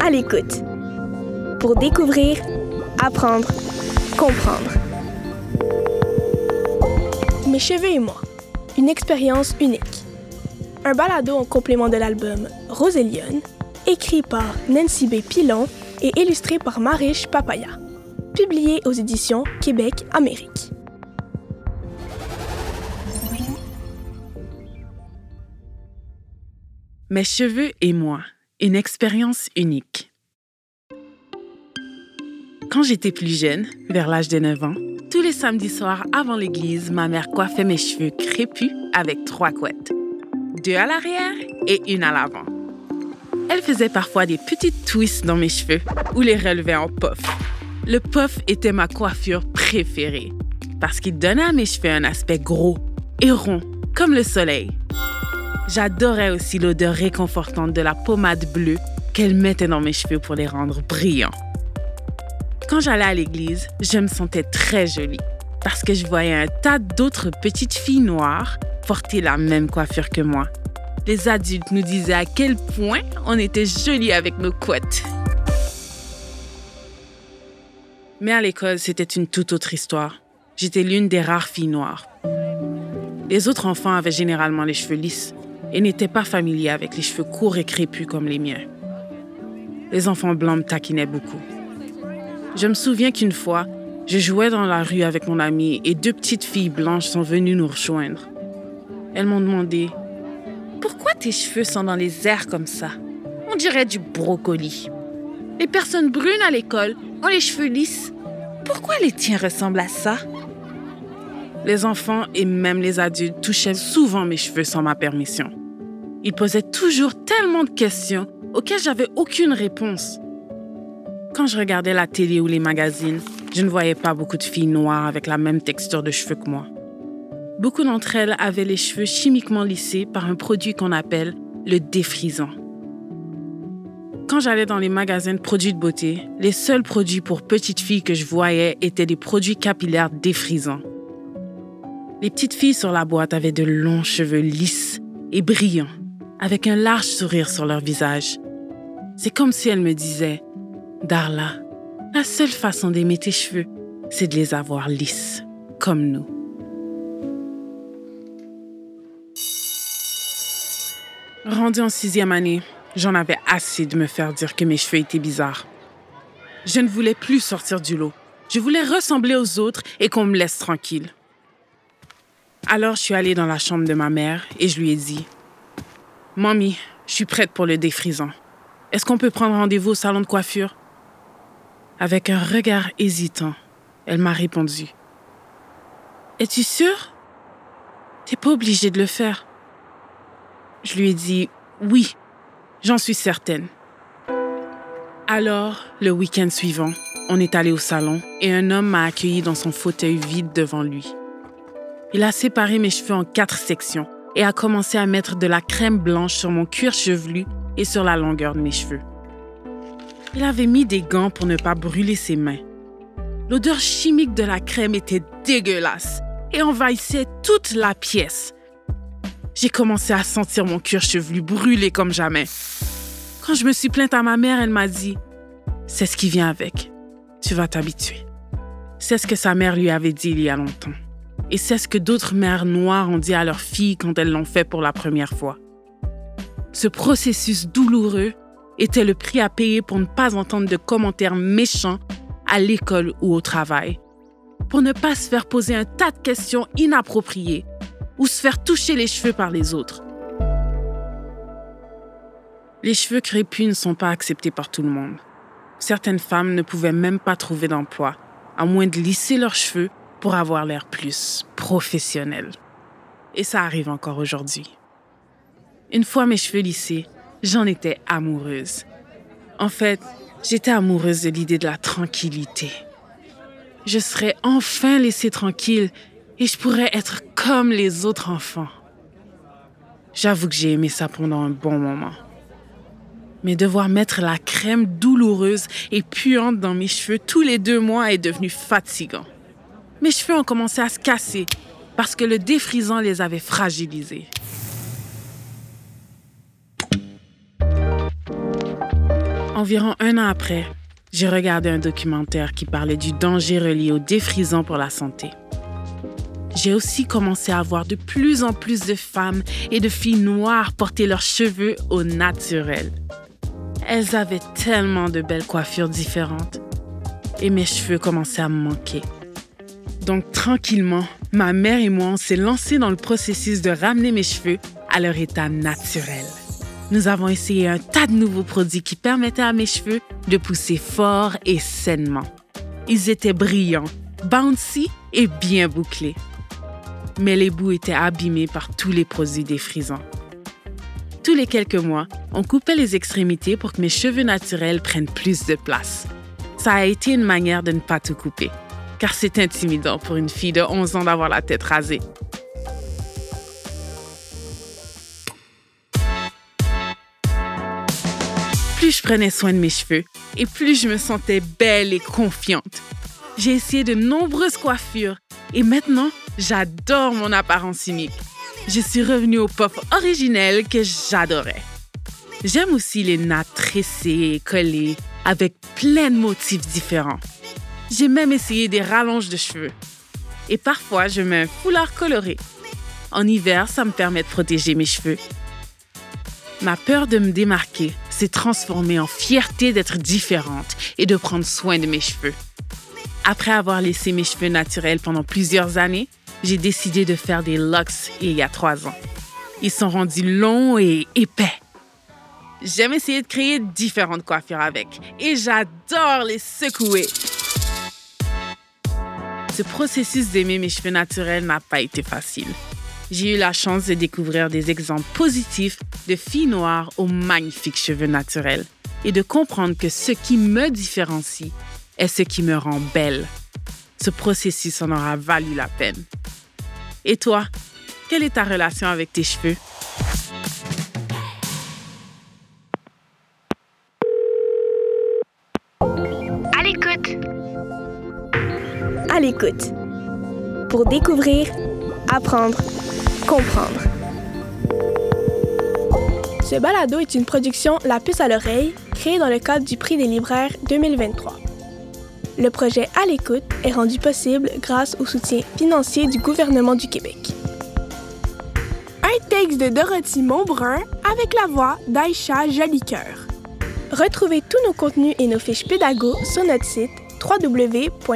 À l'écoute. Pour découvrir, apprendre, comprendre. Mes cheveux et moi. Une expérience unique. Un balado en complément de l'album Roséliane, écrit par Nancy B. Pilon et illustré par Marish Papaya. Publié aux éditions Québec Amérique. Mes cheveux et moi, une expérience unique. Quand j'étais plus jeune, vers l'âge de 9 ans, tous les samedis soirs avant l'église, ma mère coiffait mes cheveux crépus avec trois couettes. Deux à l'arrière et une à l'avant. Elle faisait parfois des petites twists dans mes cheveux ou les relevait en puff. Le puff était ma coiffure préférée parce qu'il donnait à mes cheveux un aspect gros et rond, comme le soleil. J'adorais aussi l'odeur réconfortante de la pommade bleue qu'elle mettait dans mes cheveux pour les rendre brillants. Quand j'allais à l'église, je me sentais très jolie parce que je voyais un tas d'autres petites filles noires porter la même coiffure que moi. Les adultes nous disaient à quel point on était jolies avec nos couettes. Mais à l'école, c'était une toute autre histoire. J'étais l'une des rares filles noires. Les autres enfants avaient généralement les cheveux lisses et n'étaient pas familiers avec les cheveux courts et crépus comme les miens. Les enfants blancs me taquinaient beaucoup. Je me souviens qu'une fois, je jouais dans la rue avec mon ami et deux petites filles blanches sont venues nous rejoindre. Elles m'ont demandé Pourquoi tes cheveux sont dans les airs comme ça? On dirait du brocoli. Les personnes brunes à l'école ont les cheveux lisses. Pourquoi les tiens ressemblent à ça? Les enfants et même les adultes touchaient souvent mes cheveux sans ma permission. Ils posaient toujours tellement de questions auxquelles j'avais aucune réponse. Quand je regardais la télé ou les magazines, je ne voyais pas beaucoup de filles noires avec la même texture de cheveux que moi. Beaucoup d'entre elles avaient les cheveux chimiquement lissés par un produit qu'on appelle le défrisant. Quand j'allais dans les magasins de produits de beauté, les seuls produits pour petites filles que je voyais étaient des produits capillaires défrisants. Les petites filles sur la boîte avaient de longs cheveux lisses et brillants avec un large sourire sur leur visage. C'est comme si elle me disait, Darla, la seule façon d'aimer tes cheveux, c'est de les avoir lisses, comme nous. Rendue en sixième année, j'en avais assez de me faire dire que mes cheveux étaient bizarres. Je ne voulais plus sortir du lot. Je voulais ressembler aux autres et qu'on me laisse tranquille. Alors je suis allée dans la chambre de ma mère et je lui ai dit Mamie, je suis prête pour le défrisant. Est-ce qu'on peut prendre rendez-vous au salon de coiffure? Avec un regard hésitant, elle m'a répondu. Es-tu sûre? T'es pas obligée de le faire. Je lui ai dit oui, j'en suis certaine. Alors, le week-end suivant, on est allé au salon et un homme m'a accueilli dans son fauteuil vide devant lui. Il a séparé mes cheveux en quatre sections et a commencé à mettre de la crème blanche sur mon cuir chevelu et sur la longueur de mes cheveux. Il avait mis des gants pour ne pas brûler ses mains. L'odeur chimique de la crème était dégueulasse et envahissait toute la pièce. J'ai commencé à sentir mon cuir chevelu brûler comme jamais. Quand je me suis plainte à ma mère, elle m'a dit C'est ce qui vient avec. Tu vas t'habituer. C'est ce que sa mère lui avait dit il y a longtemps. Et c'est ce que d'autres mères noires ont dit à leurs filles quand elles l'ont fait pour la première fois. Ce processus douloureux était le prix à payer pour ne pas entendre de commentaires méchants à l'école ou au travail, pour ne pas se faire poser un tas de questions inappropriées ou se faire toucher les cheveux par les autres. Les cheveux crépus ne sont pas acceptés par tout le monde. Certaines femmes ne pouvaient même pas trouver d'emploi, à moins de lisser leurs cheveux pour avoir l'air plus professionnel. Et ça arrive encore aujourd'hui. Une fois mes cheveux lissés, j'en étais amoureuse. En fait, j'étais amoureuse de l'idée de la tranquillité. Je serais enfin laissée tranquille et je pourrais être comme les autres enfants. J'avoue que j'ai aimé ça pendant un bon moment. Mais devoir mettre la crème douloureuse et puante dans mes cheveux tous les deux mois est devenu fatigant. Mes cheveux ont commencé à se casser parce que le défrisant les avait fragilisés. Environ un an après, j'ai regardé un documentaire qui parlait du danger relié au défrisant pour la santé. J'ai aussi commencé à voir de plus en plus de femmes et de filles noires porter leurs cheveux au naturel. Elles avaient tellement de belles coiffures différentes et mes cheveux commençaient à me manquer. Donc tranquillement, ma mère et moi, on s'est lancés dans le processus de ramener mes cheveux à leur état naturel. Nous avons essayé un tas de nouveaux produits qui permettaient à mes cheveux de pousser fort et sainement. Ils étaient brillants, bouncy et bien bouclés. Mais les bouts étaient abîmés par tous les produits défrisants. Tous les quelques mois, on coupait les extrémités pour que mes cheveux naturels prennent plus de place. Ça a été une manière de ne pas tout couper, car c'est intimidant pour une fille de 11 ans d'avoir la tête rasée. Plus je prenais soin de mes cheveux et plus je me sentais belle et confiante. J'ai essayé de nombreuses coiffures et maintenant, j'adore mon apparence unique. Je suis revenue au pop originel que j'adorais. J'aime aussi les nattes tressées et collées avec plein de motifs différents. J'ai même essayé des rallonges de cheveux. Et parfois, je mets un foulard coloré. En hiver, ça me permet de protéger mes cheveux. Ma peur de me démarquer s'est transformée en fierté d'être différente et de prendre soin de mes cheveux. Après avoir laissé mes cheveux naturels pendant plusieurs années, j'ai décidé de faire des locks il y a trois ans. Ils sont rendus longs et épais. J'aime essayer de créer différentes coiffures avec et j'adore les secouer. Ce processus d'aimer mes cheveux naturels n'a pas été facile. J'ai eu la chance de découvrir des exemples positifs de filles noires aux magnifiques cheveux naturels et de comprendre que ce qui me différencie est ce qui me rend belle. Ce processus en aura valu la peine. Et toi, quelle est ta relation avec tes cheveux? À l'écoute. Pour découvrir, apprendre, comprendre. Ce balado est une production La puce à l'oreille, créée dans le cadre du prix des libraires 2023. Le projet À l'écoute est rendu possible grâce au soutien financier du gouvernement du Québec. Un texte de Dorothy Montbrun avec la voix d'Aïcha Jolicoeur. Retrouvez tous nos contenus et nos fiches pédago sur notre site www.lpalo.com.